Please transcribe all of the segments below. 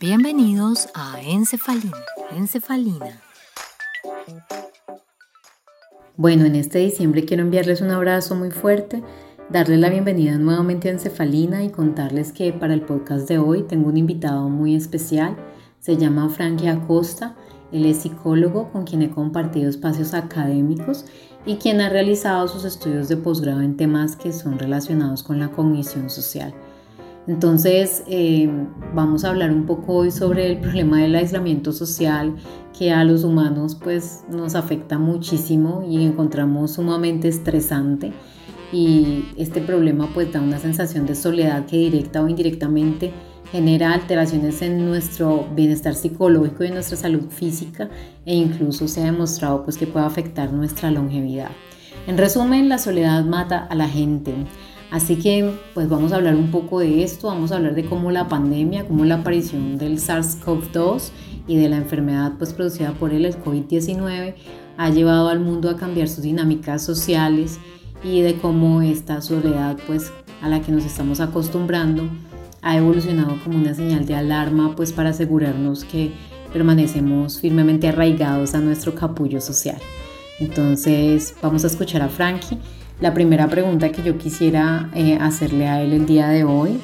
Bienvenidos a Encefalina. Encefalina. Bueno, en este diciembre quiero enviarles un abrazo muy fuerte, darles la bienvenida nuevamente a Encefalina y contarles que para el podcast de hoy tengo un invitado muy especial. Se llama Frankie Acosta. Él es psicólogo con quien he compartido espacios académicos y quien ha realizado sus estudios de posgrado en temas que son relacionados con la cognición social. Entonces, eh, vamos a hablar un poco hoy sobre el problema del aislamiento social que a los humanos pues nos afecta muchísimo y encontramos sumamente estresante y este problema pues da una sensación de soledad que directa o indirectamente genera alteraciones en nuestro bienestar psicológico y en nuestra salud física e incluso se ha demostrado pues que puede afectar nuestra longevidad. En resumen, la soledad mata a la gente. Así que pues vamos a hablar un poco de esto, vamos a hablar de cómo la pandemia, cómo la aparición del SARS-CoV-2 y de la enfermedad pues producida por el COVID-19, ha llevado al mundo a cambiar sus dinámicas sociales y de cómo esta soledad pues a la que nos estamos acostumbrando ha evolucionado como una señal de alarma pues para asegurarnos que permanecemos firmemente arraigados a nuestro capullo social. Entonces vamos a escuchar a Frankie la primera pregunta que yo quisiera eh, hacerle a él el día de hoy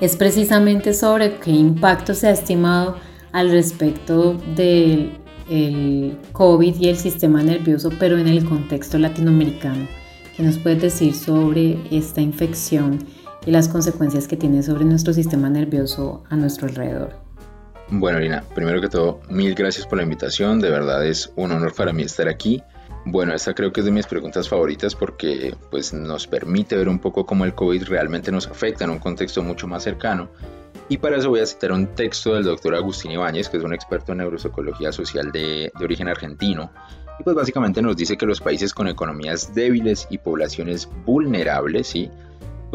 es precisamente sobre qué impacto se ha estimado al respecto del COVID y el sistema nervioso, pero en el contexto latinoamericano. ¿Qué nos puedes decir sobre esta infección y las consecuencias que tiene sobre nuestro sistema nervioso a nuestro alrededor? Bueno, Lina, primero que todo, mil gracias por la invitación. De verdad es un honor para mí estar aquí. Bueno, esta creo que es de mis preguntas favoritas porque pues, nos permite ver un poco cómo el COVID realmente nos afecta en un contexto mucho más cercano. Y para eso voy a citar un texto del doctor Agustín Ibáñez, que es un experto en neuropsicología social de, de origen argentino. Y pues básicamente nos dice que los países con economías débiles y poblaciones vulnerables, ¿sí?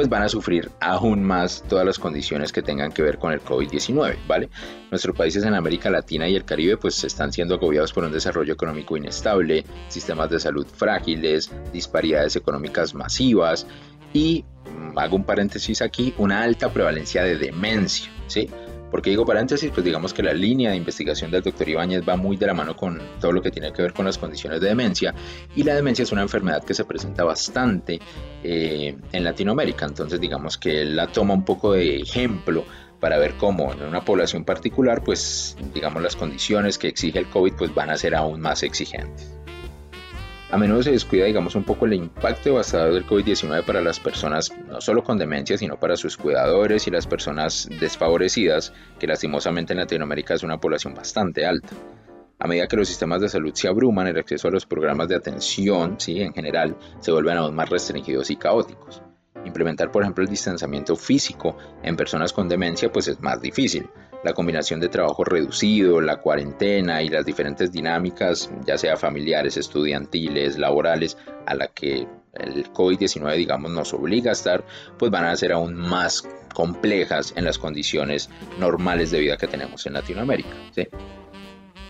Pues van a sufrir aún más todas las condiciones que tengan que ver con el COVID-19, ¿vale? Nuestros países en América Latina y el Caribe pues están siendo agobiados por un desarrollo económico inestable, sistemas de salud frágiles, disparidades económicas masivas y, mm, hago un paréntesis aquí, una alta prevalencia de demencia, ¿sí? Porque digo paréntesis, pues digamos que la línea de investigación del doctor Ibáñez va muy de la mano con todo lo que tiene que ver con las condiciones de demencia y la demencia es una enfermedad que se presenta bastante eh, en Latinoamérica, entonces digamos que él la toma un poco de ejemplo para ver cómo en una población particular, pues digamos las condiciones que exige el COVID pues van a ser aún más exigentes. A menudo se descuida, digamos, un poco el impacto devastador del COVID-19 para las personas, no solo con demencia, sino para sus cuidadores y las personas desfavorecidas, que lastimosamente en Latinoamérica es una población bastante alta. A medida que los sistemas de salud se abruman, el acceso a los programas de atención, ¿sí? en general, se vuelven aún más restringidos y caóticos. Implementar, por ejemplo, el distanciamiento físico en personas con demencia, pues es más difícil la combinación de trabajo reducido, la cuarentena y las diferentes dinámicas, ya sea familiares, estudiantiles, laborales, a la que el COVID-19, digamos, nos obliga a estar, pues van a ser aún más complejas en las condiciones normales de vida que tenemos en Latinoamérica.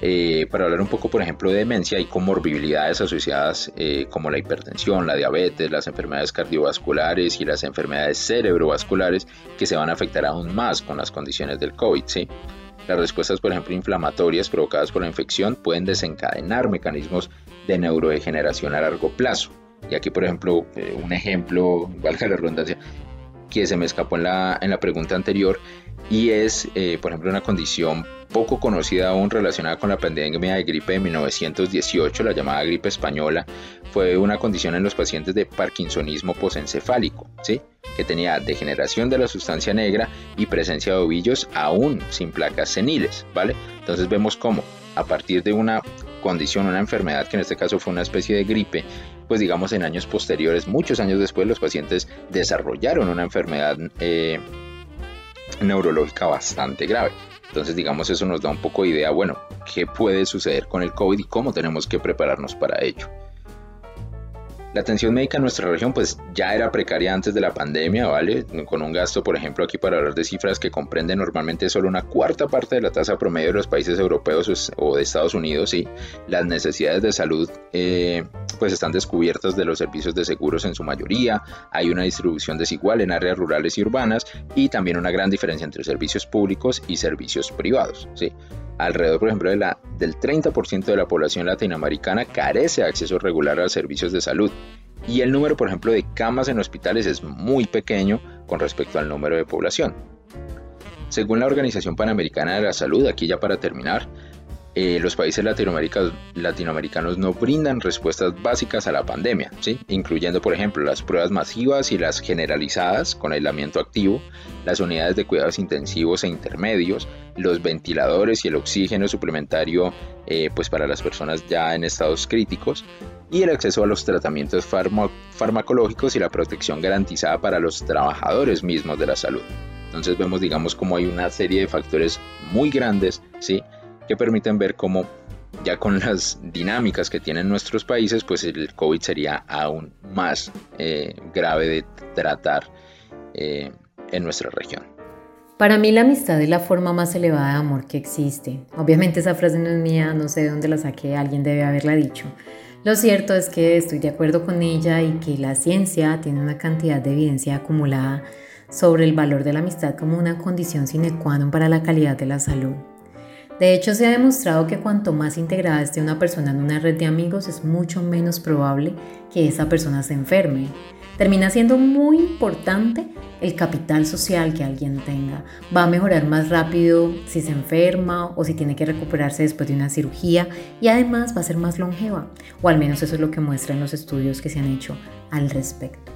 Eh, para hablar un poco, por ejemplo, de demencia, hay comorbilidades asociadas eh, como la hipertensión, la diabetes, las enfermedades cardiovasculares y las enfermedades cerebrovasculares que se van a afectar aún más con las condiciones del COVID. ¿sí? Las respuestas, por ejemplo, inflamatorias provocadas por la infección pueden desencadenar mecanismos de neurodegeneración a largo plazo. Y aquí, por ejemplo, eh, un ejemplo, valga la redundancia, que se me escapó en la, en la pregunta anterior, y es, por ejemplo, una condición poco conocida aún relacionada con la pandemia de gripe de 1918, la llamada gripe española, fue una condición en los pacientes de parkinsonismo posencefálico, ¿sí? que tenía degeneración de la sustancia negra y presencia de ovillos aún sin placas seniles. ¿vale? Entonces vemos cómo a partir de una condición, una enfermedad que en este caso fue una especie de gripe, pues digamos en años posteriores, muchos años después, los pacientes desarrollaron una enfermedad eh, neurológica bastante grave. Entonces, digamos, eso nos da un poco de idea, bueno, qué puede suceder con el COVID y cómo tenemos que prepararnos para ello. La atención médica en nuestra región pues ya era precaria antes de la pandemia, ¿vale? Con un gasto, por ejemplo, aquí para hablar de cifras que comprenden normalmente solo una cuarta parte de la tasa promedio de los países europeos o de Estados Unidos, y Las necesidades de salud eh, pues están descubiertas de los servicios de seguros en su mayoría, hay una distribución desigual en áreas rurales y urbanas y también una gran diferencia entre servicios públicos y servicios privados. ¿sí? Alrededor, por ejemplo, de la, del 30% de la población latinoamericana carece de acceso regular a servicios de salud y el número, por ejemplo, de camas en hospitales es muy pequeño con respecto al número de población. Según la Organización Panamericana de la Salud, aquí ya para terminar, eh, los países latinoamericanos, no brindan respuestas básicas a la pandemia, ¿sí? incluyendo por ejemplo las pruebas masivas y las generalizadas con aislamiento activo, las unidades de cuidados intensivos e intermedios, los ventiladores y el oxígeno suplementario eh, pues para las personas ya en estados críticos y el acceso a los tratamientos farmacológicos y la protección garantizada para los trabajadores mismos de la salud. Entonces vemos digamos como hay una serie de factores muy grandes, ¿sí? Que permiten ver cómo ya con las dinámicas que tienen nuestros países, pues el COVID sería aún más eh, grave de tratar eh, en nuestra región. Para mí la amistad es la forma más elevada de amor que existe. Obviamente esa frase no es mía, no sé de dónde la saqué, alguien debe haberla dicho. Lo cierto es que estoy de acuerdo con ella y que la ciencia tiene una cantidad de evidencia acumulada sobre el valor de la amistad como una condición sine qua non para la calidad de la salud. De hecho, se ha demostrado que cuanto más integrada esté una persona en una red de amigos, es mucho menos probable que esa persona se enferme. Termina siendo muy importante el capital social que alguien tenga. Va a mejorar más rápido si se enferma o si tiene que recuperarse después de una cirugía y además va a ser más longeva, o al menos eso es lo que muestran los estudios que se han hecho al respecto.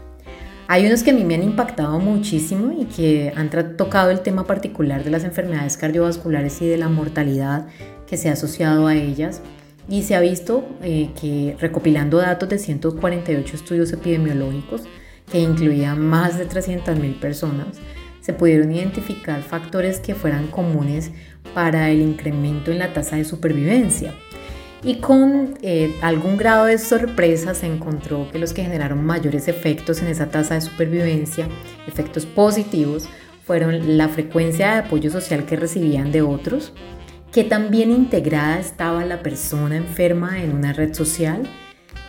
Hay unos que a mí me han impactado muchísimo y que han tocado el tema particular de las enfermedades cardiovasculares y de la mortalidad que se ha asociado a ellas. Y se ha visto eh, que recopilando datos de 148 estudios epidemiológicos que incluían más de 300.000 personas, se pudieron identificar factores que fueran comunes para el incremento en la tasa de supervivencia y con eh, algún grado de sorpresa se encontró que los que generaron mayores efectos en esa tasa de supervivencia, efectos positivos, fueron la frecuencia de apoyo social que recibían de otros, que también integrada estaba la persona enferma en una red social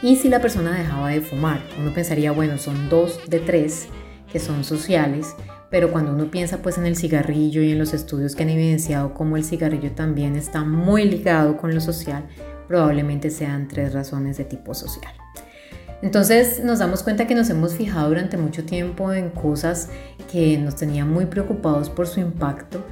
y si la persona dejaba de fumar. Uno pensaría, bueno, son dos de tres que son sociales, pero cuando uno piensa pues en el cigarrillo y en los estudios que han evidenciado cómo el cigarrillo también está muy ligado con lo social, probablemente sean tres razones de tipo social. Entonces nos damos cuenta que nos hemos fijado durante mucho tiempo en cosas que nos tenían muy preocupados por su impacto,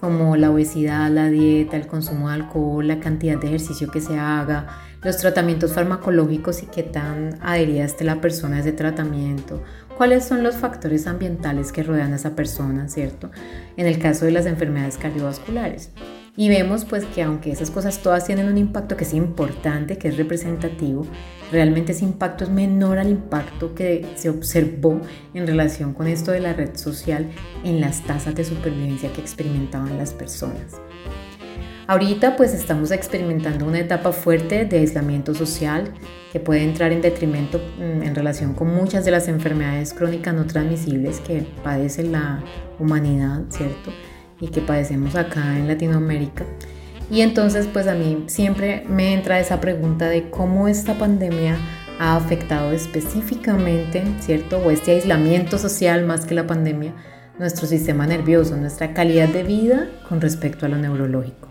como la obesidad, la dieta, el consumo de alcohol, la cantidad de ejercicio que se haga, los tratamientos farmacológicos y qué tan adherida esté la persona a ese tratamiento, cuáles son los factores ambientales que rodean a esa persona, ¿cierto? En el caso de las enfermedades cardiovasculares. Y vemos pues que aunque esas cosas todas tienen un impacto que es importante, que es representativo, realmente ese impacto es menor al impacto que se observó en relación con esto de la red social en las tasas de supervivencia que experimentaban las personas. Ahorita pues estamos experimentando una etapa fuerte de aislamiento social que puede entrar en detrimento mm, en relación con muchas de las enfermedades crónicas no transmisibles que padece la humanidad, ¿cierto? Y que padecemos acá en Latinoamérica. Y entonces pues a mí siempre me entra esa pregunta de cómo esta pandemia ha afectado específicamente, ¿cierto? O este aislamiento social más que la pandemia, nuestro sistema nervioso, nuestra calidad de vida con respecto a lo neurológico.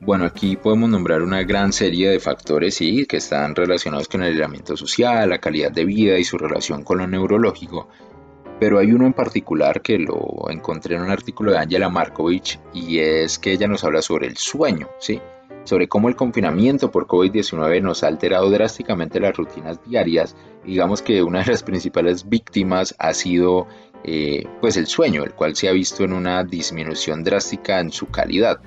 Bueno, aquí podemos nombrar una gran serie de factores, sí, que están relacionados con el aislamiento social, la calidad de vida y su relación con lo neurológico. Pero hay uno en particular que lo encontré en un artículo de Angela Markovich y es que ella nos habla sobre el sueño, ¿sí? sobre cómo el confinamiento por COVID-19 nos ha alterado drásticamente las rutinas diarias. Digamos que una de las principales víctimas ha sido eh, pues el sueño, el cual se ha visto en una disminución drástica en su calidad.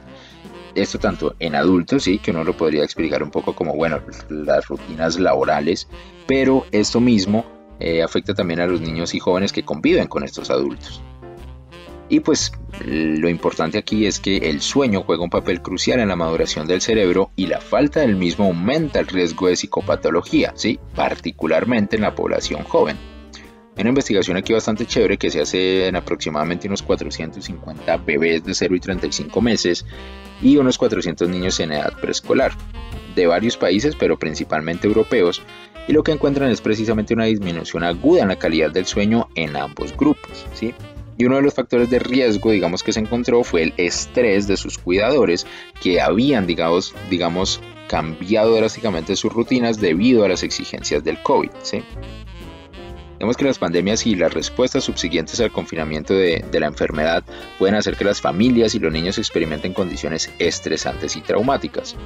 Esto tanto en adultos, sí, que uno lo podría explicar un poco como, bueno, las rutinas laborales, pero esto mismo eh, afecta también a los niños y jóvenes que conviven con estos adultos. Y pues lo importante aquí es que el sueño juega un papel crucial en la maduración del cerebro y la falta del mismo aumenta el riesgo de psicopatología, ¿sí? particularmente en la población joven. Hay una investigación aquí bastante chévere que se hace en aproximadamente unos 450 bebés de 0 y 35 meses y unos 400 niños en edad preescolar. De varios países, pero principalmente europeos, y lo que encuentran es precisamente una disminución aguda en la calidad del sueño en ambos grupos. ¿sí? Y uno de los factores de riesgo, digamos, que se encontró fue el estrés de sus cuidadores, que habían, digamos, digamos cambiado drásticamente sus rutinas debido a las exigencias del COVID. ¿sí? Vemos que las pandemias y las respuestas subsiguientes al confinamiento de, de, la enfermedad pueden hacer que las familias y los niños experimenten condiciones estresantes y traumáticas.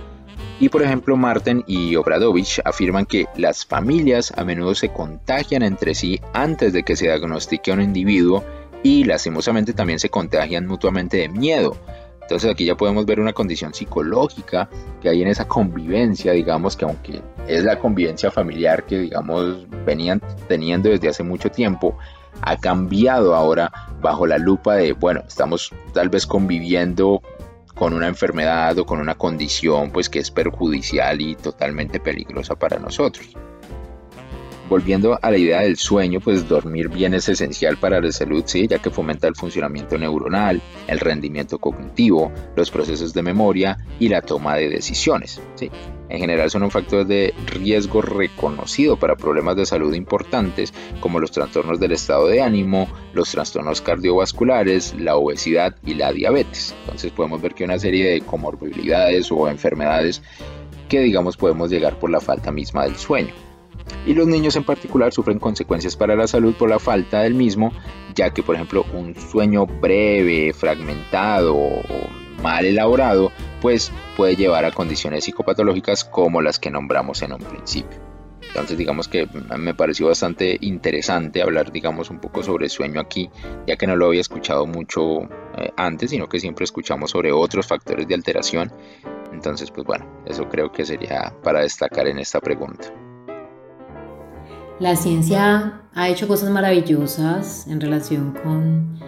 Y por ejemplo, Martin y Obradovich afirman que las familias a menudo se contagian entre sí antes de que se diagnostique a un individuo y lastimosamente también se contagian mutuamente de miedo. Entonces aquí ya podemos ver una condición psicológica que hay en esa convivencia, digamos que aunque es la convivencia familiar que digamos venían teniendo desde hace mucho tiempo, ha cambiado ahora bajo la lupa de, bueno, estamos tal vez conviviendo con una enfermedad o con una condición pues que es perjudicial y totalmente peligrosa para nosotros volviendo a la idea del sueño, pues dormir bien es esencial para la salud, sí, ya que fomenta el funcionamiento neuronal, el rendimiento cognitivo, los procesos de memoria y la toma de decisiones. Sí. En general son un factor de riesgo reconocido para problemas de salud importantes como los trastornos del estado de ánimo, los trastornos cardiovasculares, la obesidad y la diabetes. Entonces podemos ver que una serie de comorbilidades o enfermedades que digamos podemos llegar por la falta misma del sueño y los niños en particular sufren consecuencias para la salud por la falta del mismo, ya que por ejemplo un sueño breve, fragmentado o mal elaborado, pues puede llevar a condiciones psicopatológicas como las que nombramos en un principio. Entonces digamos que me pareció bastante interesante hablar digamos un poco sobre sueño aquí, ya que no lo había escuchado mucho eh, antes, sino que siempre escuchamos sobre otros factores de alteración. Entonces pues bueno, eso creo que sería para destacar en esta pregunta. La ciencia ha hecho cosas maravillosas en relación con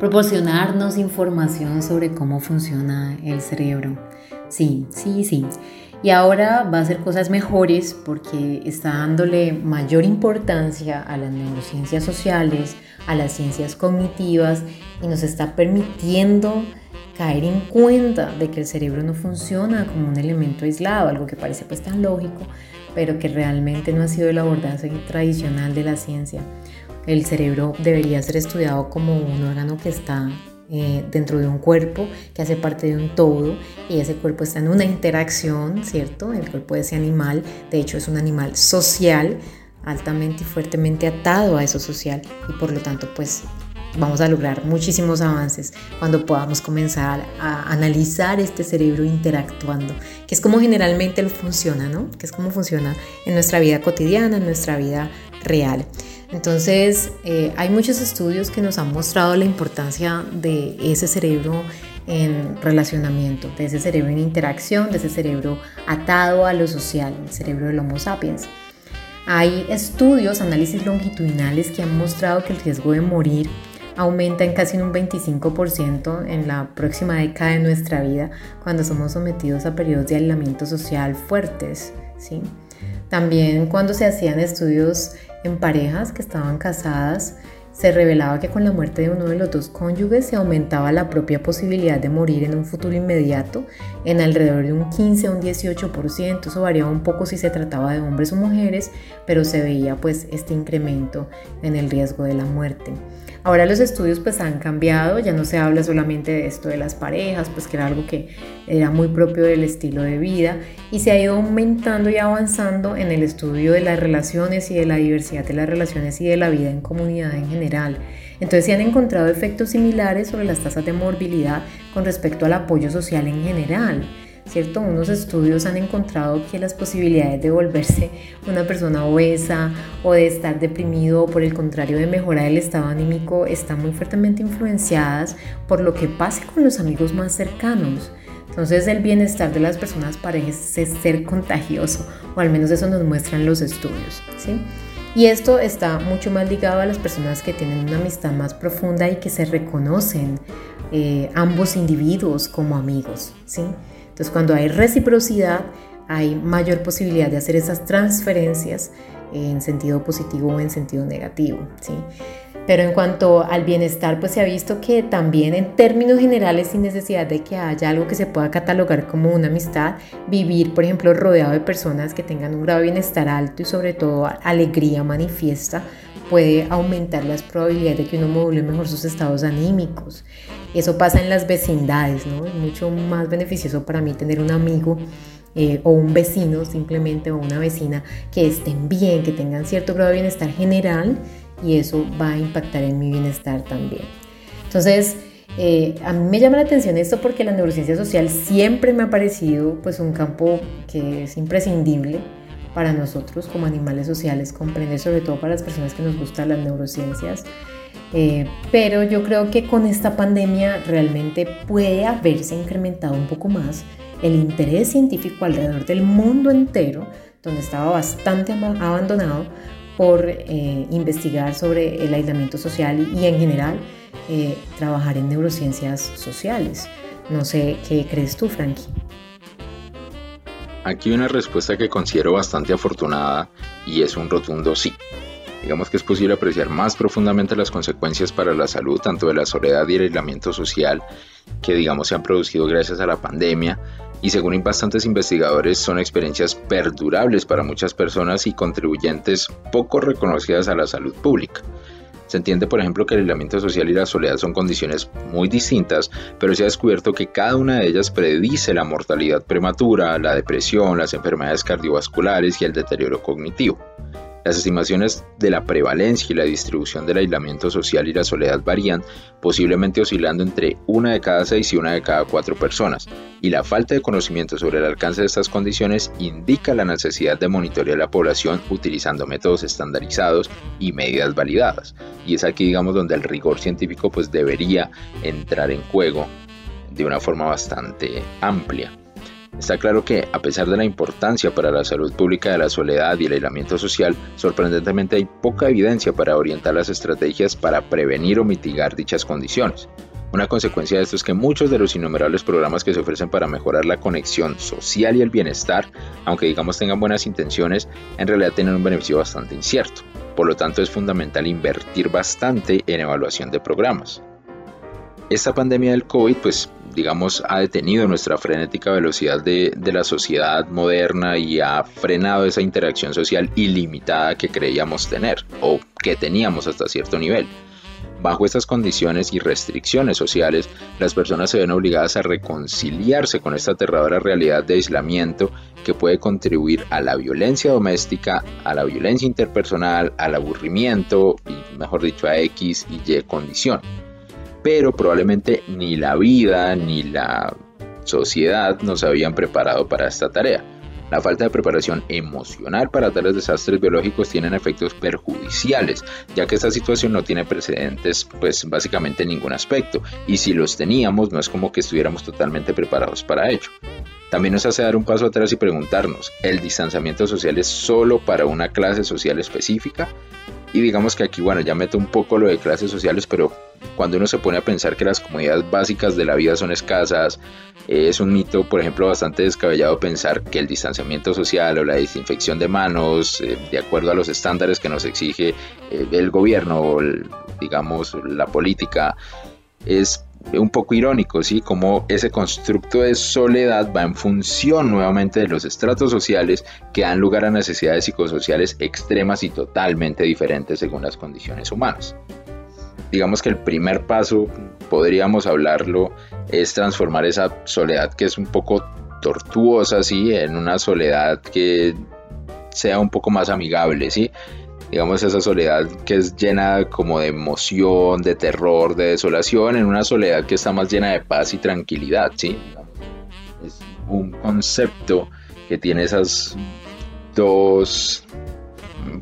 proporcionarnos información sobre cómo funciona el cerebro. Sí, sí, sí. Y ahora va a hacer cosas mejores porque está dándole mayor importancia a las neurociencias sociales, a las ciencias cognitivas y nos está permitiendo caer en cuenta de que el cerebro no funciona como un elemento aislado, algo que parece pues tan lógico, pero que realmente no ha sido el abordaje tradicional de la ciencia. El cerebro debería ser estudiado como un órgano que está eh, dentro de un cuerpo, que hace parte de un todo, y ese cuerpo está en una interacción, ¿cierto? El cuerpo de ese animal, de hecho, es un animal social, altamente y fuertemente atado a eso social, y por lo tanto, pues vamos a lograr muchísimos avances cuando podamos comenzar a analizar este cerebro interactuando, que es como generalmente él funciona, ¿no? Que es como funciona en nuestra vida cotidiana, en nuestra vida real. Entonces, eh, hay muchos estudios que nos han mostrado la importancia de ese cerebro en relacionamiento, de ese cerebro en interacción, de ese cerebro atado a lo social, el cerebro del Homo sapiens. Hay estudios, análisis longitudinales que han mostrado que el riesgo de morir aumenta en casi un 25% en la próxima década de nuestra vida cuando somos sometidos a periodos de aislamiento social fuertes. ¿sí? También cuando se hacían estudios en parejas que estaban casadas, se revelaba que con la muerte de uno de los dos cónyuges se aumentaba la propia posibilidad de morir en un futuro inmediato en alrededor de un 15 a un 18%. Eso variaba un poco si se trataba de hombres o mujeres, pero se veía pues este incremento en el riesgo de la muerte. Ahora los estudios pues han cambiado, ya no se habla solamente de esto de las parejas, pues que era algo que era muy propio del estilo de vida y se ha ido aumentando y avanzando en el estudio de las relaciones y de la diversidad de las relaciones y de la vida en comunidad en general. Entonces se han encontrado efectos similares sobre las tasas de morbilidad con respecto al apoyo social en general. ¿Cierto? Unos estudios han encontrado que las posibilidades de volverse una persona obesa o de estar deprimido o por el contrario de mejorar el estado anímico están muy fuertemente influenciadas por lo que pase con los amigos más cercanos. Entonces el bienestar de las personas parece ser contagioso, o al menos eso nos muestran los estudios. Y esto está mucho más ligado a las personas que tienen una amistad más profunda y que se reconocen eh, ambos individuos como amigos. Entonces, cuando hay reciprocidad, hay mayor posibilidad de hacer esas transferencias en sentido positivo o en sentido negativo. ¿sí? Pero en cuanto al bienestar, pues se ha visto que también en términos generales, sin necesidad de que haya algo que se pueda catalogar como una amistad, vivir, por ejemplo, rodeado de personas que tengan un grado de bienestar alto y sobre todo alegría manifiesta, puede aumentar las probabilidades de que uno module mejor sus estados anímicos. Eso pasa en las vecindades, ¿no? Es mucho más beneficioso para mí tener un amigo eh, o un vecino simplemente o una vecina que estén bien, que tengan cierto grado de bienestar general y eso va a impactar en mi bienestar también. Entonces, eh, a mí me llama la atención esto porque la neurociencia social siempre me ha parecido pues un campo que es imprescindible para nosotros como animales sociales, comprender sobre todo para las personas que nos gustan las neurociencias. Eh, pero yo creo que con esta pandemia realmente puede haberse incrementado un poco más el interés científico alrededor del mundo entero, donde estaba bastante abandonado por eh, investigar sobre el aislamiento social y, en general eh, trabajar en neurociencias sociales. No sé qué crees tú, Frankie. Aquí una respuesta que considero bastante afortunada y es un rotundo sí. Digamos que es posible apreciar más profundamente las consecuencias para la salud tanto de la soledad y el aislamiento social que digamos se han producido gracias a la pandemia y según bastantes investigadores son experiencias perdurables para muchas personas y contribuyentes poco reconocidas a la salud pública. Se entiende, por ejemplo, que el aislamiento social y la soledad son condiciones muy distintas, pero se ha descubierto que cada una de ellas predice la mortalidad prematura, la depresión, las enfermedades cardiovasculares y el deterioro cognitivo. Las estimaciones de la prevalencia y la distribución del aislamiento social y la soledad varían, posiblemente oscilando entre una de cada seis y una de cada cuatro personas, y la falta de conocimiento sobre el alcance de estas condiciones indica la necesidad de monitorear la población utilizando métodos estandarizados y medidas validadas. Y es aquí, digamos, donde el rigor científico pues debería entrar en juego de una forma bastante amplia. Está claro que, a pesar de la importancia para la salud pública de la soledad y el aislamiento social, sorprendentemente hay poca evidencia para orientar las estrategias para prevenir o mitigar dichas condiciones. Una consecuencia de esto es que muchos de los innumerables programas que se ofrecen para mejorar la conexión social y el bienestar, aunque digamos tengan buenas intenciones, en realidad tienen un beneficio bastante incierto. Por lo tanto, es fundamental invertir bastante en evaluación de programas. Esta pandemia del COVID pues digamos, ha detenido nuestra frenética velocidad de, la sociedad moderna y ha frenado esa interacción social ilimitada que creíamos tener o que teníamos hasta cierto nivel. Bajo estas condiciones y restricciones sociales, las personas se ven obligadas a reconciliarse con esta aterradora realidad de aislamiento que puede contribuir a la violencia doméstica, a la violencia interpersonal, al aburrimiento y, mejor dicho, a X y Y condición pero probablemente ni la vida ni la sociedad nos habían preparado para esta tarea. La falta de preparación emocional para tales desastres biológicos tienen efectos perjudiciales, ya que esta situación no tiene precedentes pues básicamente en ningún aspecto, y si los teníamos no es como que estuviéramos totalmente preparados para ello. También nos hace dar un paso atrás y preguntarnos, ¿el distanciamiento social es solo para una clase social específica? Y digamos que aquí, bueno, ya meto un poco lo de clases sociales, pero cuando uno se pone a pensar que las comodidades básicas de la vida son escasas, es un mito, por ejemplo, bastante descabellado pensar que el distanciamiento social o la desinfección de manos, eh, de acuerdo a los estándares que nos exige eh, el gobierno o, digamos, la política, es un poco irónico, ¿sí? Como ese constructo de soledad va en función nuevamente de los estratos sociales que dan lugar a necesidades psicosociales extremas y totalmente diferentes según las condiciones humanas digamos que el primer paso, podríamos hablarlo, es transformar esa soledad que es un poco tortuosa, ¿sí? En una soledad que sea un poco más amigable, ¿sí? Digamos esa soledad que es llena como de emoción, de terror, de desolación, en una soledad que está más llena de paz y tranquilidad, ¿sí? Es un concepto que tiene esas dos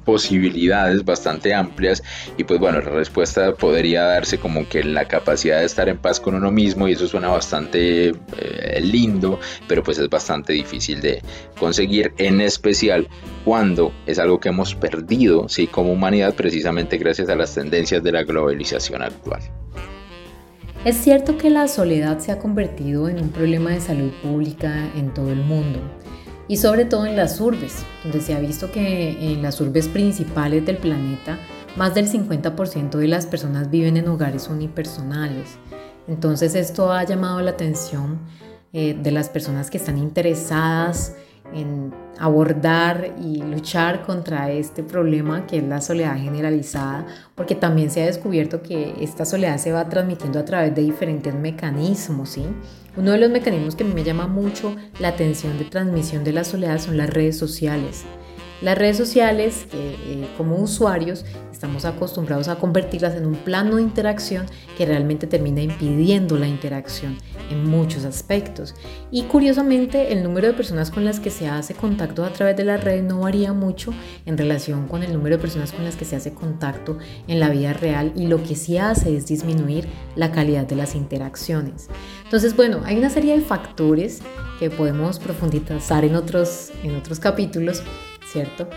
posibilidades bastante amplias y pues bueno, la respuesta podría darse como que la capacidad de estar en paz con uno mismo y eso suena bastante eh, lindo, pero pues es bastante difícil de conseguir, en especial cuando es algo que hemos perdido, sí, como humanidad precisamente gracias a las tendencias de la globalización actual. Es cierto que la soledad se ha convertido en un problema de salud pública en todo el mundo y sobre todo en las urbes, donde se ha visto que en las urbes principales del planeta más del 50% de las personas viven en hogares unipersonales. Entonces esto ha llamado la atención eh, de las personas que están interesadas abordar y luchar contra este problema que es la soledad generalizada, porque también se ha descubierto que esta soledad se va transmitiendo a través de diferentes mecanismos, ¿sí? Uno de los mecanismos que me llama mucho la atención de transmisión de la soledad son las redes sociales. Las redes sociales, eh, como usuarios, estamos acostumbrados a convertirlas en un plano de interacción que realmente termina impidiendo la interacción en muchos aspectos. Y curiosamente, el número de personas con las que se hace contacto a través de la red no varía mucho en relación con el número de personas con las que se hace contacto en la vida real y lo que sí hace es disminuir la calidad de las interacciones. Entonces, bueno, hay una serie de factores que podemos profundizar en otros, en otros capítulos ¿cierto?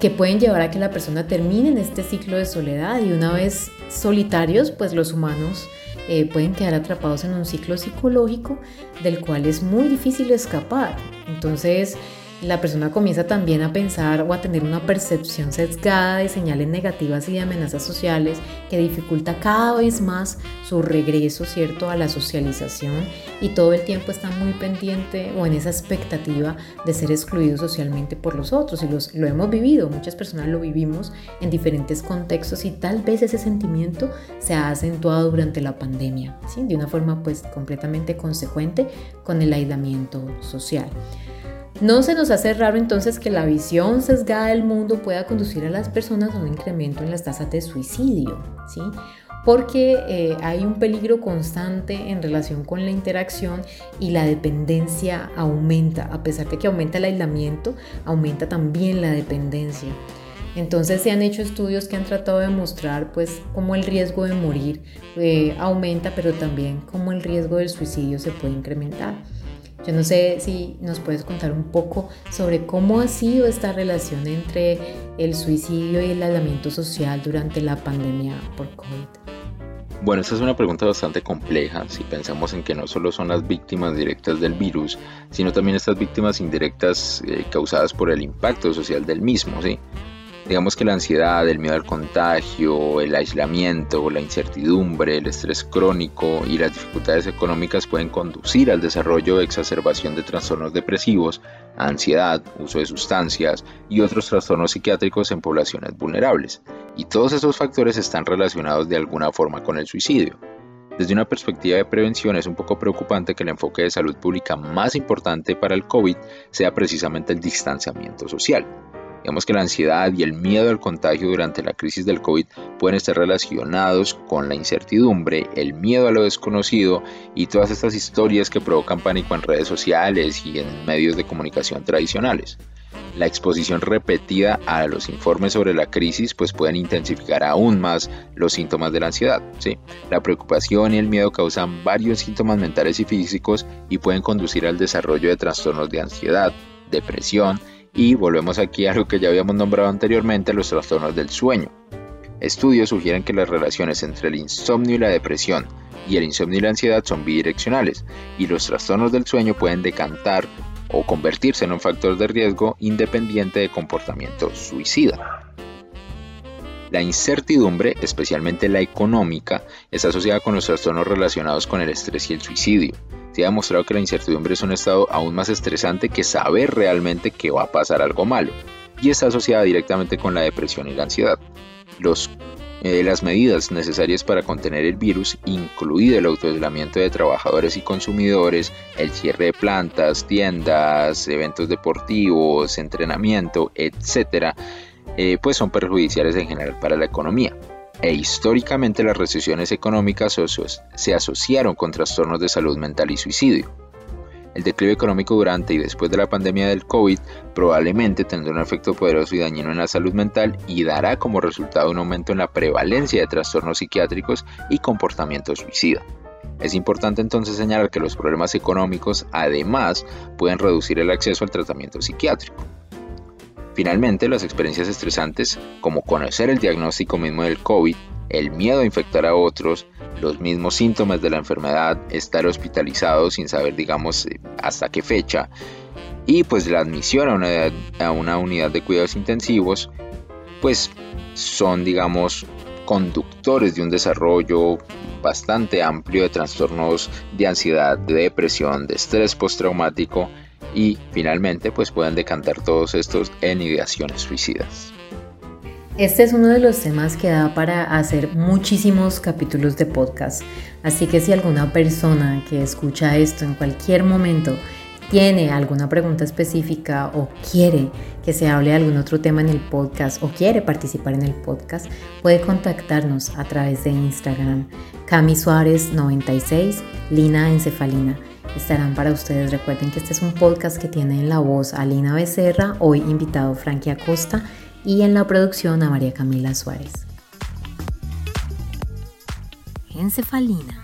Que pueden llevar a que la persona termine en este ciclo de soledad y una vez solitarios, pues los humanos eh, pueden quedar atrapados en un ciclo psicológico del cual es muy difícil escapar. Entonces, la persona comienza también a pensar o a tener una percepción sesgada de señales negativas y de amenazas sociales que dificulta cada vez más su regreso, ¿cierto?, a la socialización y todo el tiempo está muy pendiente o en esa expectativa de ser excluido socialmente por los otros y los, lo hemos vivido, muchas personas lo vivimos en diferentes contextos y tal vez ese sentimiento se ha acentuado durante la pandemia, ¿sí? de una forma pues completamente consecuente con el aislamiento social. No se nos hace raro entonces que la visión sesgada del mundo pueda conducir a las personas a un incremento en las tasas de suicidio, ¿sí? porque eh, hay un peligro constante en relación con la interacción y la dependencia aumenta. A pesar de que aumenta el aislamiento, aumenta también la dependencia. Entonces se han hecho estudios que han tratado de mostrar pues cómo el riesgo de morir eh, aumenta, pero también cómo el riesgo del suicidio se puede incrementar. Yo no sé si nos puedes contar un poco sobre cómo ha sido esta relación entre el suicidio y el aislamiento social durante la pandemia por COVID. Bueno, esta es una pregunta bastante compleja si pensamos en que no solo son las víctimas directas del virus, sino también estas víctimas indirectas eh, causadas por el impacto social del mismo, ¿sí? Digamos que la ansiedad, el miedo al contagio, el aislamiento, la incertidumbre, el estrés crónico y las dificultades económicas pueden conducir al desarrollo o exacerbación de trastornos depresivos, ansiedad, uso de sustancias y otros trastornos psiquiátricos en poblaciones vulnerables. Y todos esos factores están relacionados de alguna forma con el suicidio. Desde una perspectiva de prevención es un poco preocupante que el enfoque de salud pública más importante para el COVID sea precisamente el distanciamiento social. Digamos que la ansiedad y el miedo al contagio durante la crisis del COVID pueden estar relacionados con la incertidumbre, el miedo a lo desconocido y todas estas historias que provocan pánico en redes sociales y en medios de comunicación tradicionales. La exposición repetida a los informes sobre la crisis pues pueden intensificar aún más los síntomas de la ansiedad. ¿sí? La preocupación y el miedo causan varios síntomas mentales y físicos y pueden conducir al desarrollo de trastornos de ansiedad, depresión, y volvemos aquí a lo que ya habíamos nombrado anteriormente, los trastornos del sueño. Estudios sugieren que las relaciones entre el insomnio y la depresión y el insomnio y la ansiedad son bidireccionales y los trastornos del sueño pueden decantar o convertirse en un factor de riesgo independiente de comportamiento suicida. La incertidumbre, especialmente la económica, está asociada con los trastornos relacionados con el estrés y el suicidio se ha demostrado que la incertidumbre es un estado aún más estresante que saber realmente que va a pasar algo malo y está asociada directamente con la depresión y la ansiedad. Eh, las medidas necesarias para contener el virus, incluido el autoaislamiento de trabajadores y consumidores, el cierre de plantas, tiendas, eventos deportivos, entrenamiento, etc., eh, pues son perjudiciales en general para la economía e históricamente las recesiones económicas se asociaron con trastornos de salud mental y suicidio. El declive económico durante y después de la pandemia del COVID probablemente tendrá un efecto poderoso y dañino en la salud mental y dará como resultado un aumento en la prevalencia de trastornos psiquiátricos y comportamiento suicida. Es importante entonces señalar que los problemas económicos además pueden reducir el acceso al tratamiento psiquiátrico. Finalmente, las experiencias estresantes, como conocer el diagnóstico mismo del COVID, el miedo a infectar a otros, los mismos síntomas de la enfermedad, estar hospitalizado sin saber, digamos, eh, hasta qué fecha, y pues la admisión a una, a una unidad de cuidados intensivos, pues son, digamos, conductores de un desarrollo bastante amplio de trastornos de ansiedad, de depresión, de estrés postraumático y finalmente pues pueden decantar todos estos en ideaciones suicidas. Este es uno de los temas que da para hacer muchísimos capítulos de podcast, así que si alguna persona que escucha esto en cualquier momento tiene alguna pregunta específica o quiere que se hable de algún otro tema en el podcast o quiere participar en el podcast, puede contactarnos a través de Instagram, Cami Suárez 96, Lina Encefalina. Estarán para ustedes. Recuerden que este es un podcast que tiene en la voz a Lina Becerra, hoy invitado Frankie Acosta y en la producción a María Camila Suárez. Encefalina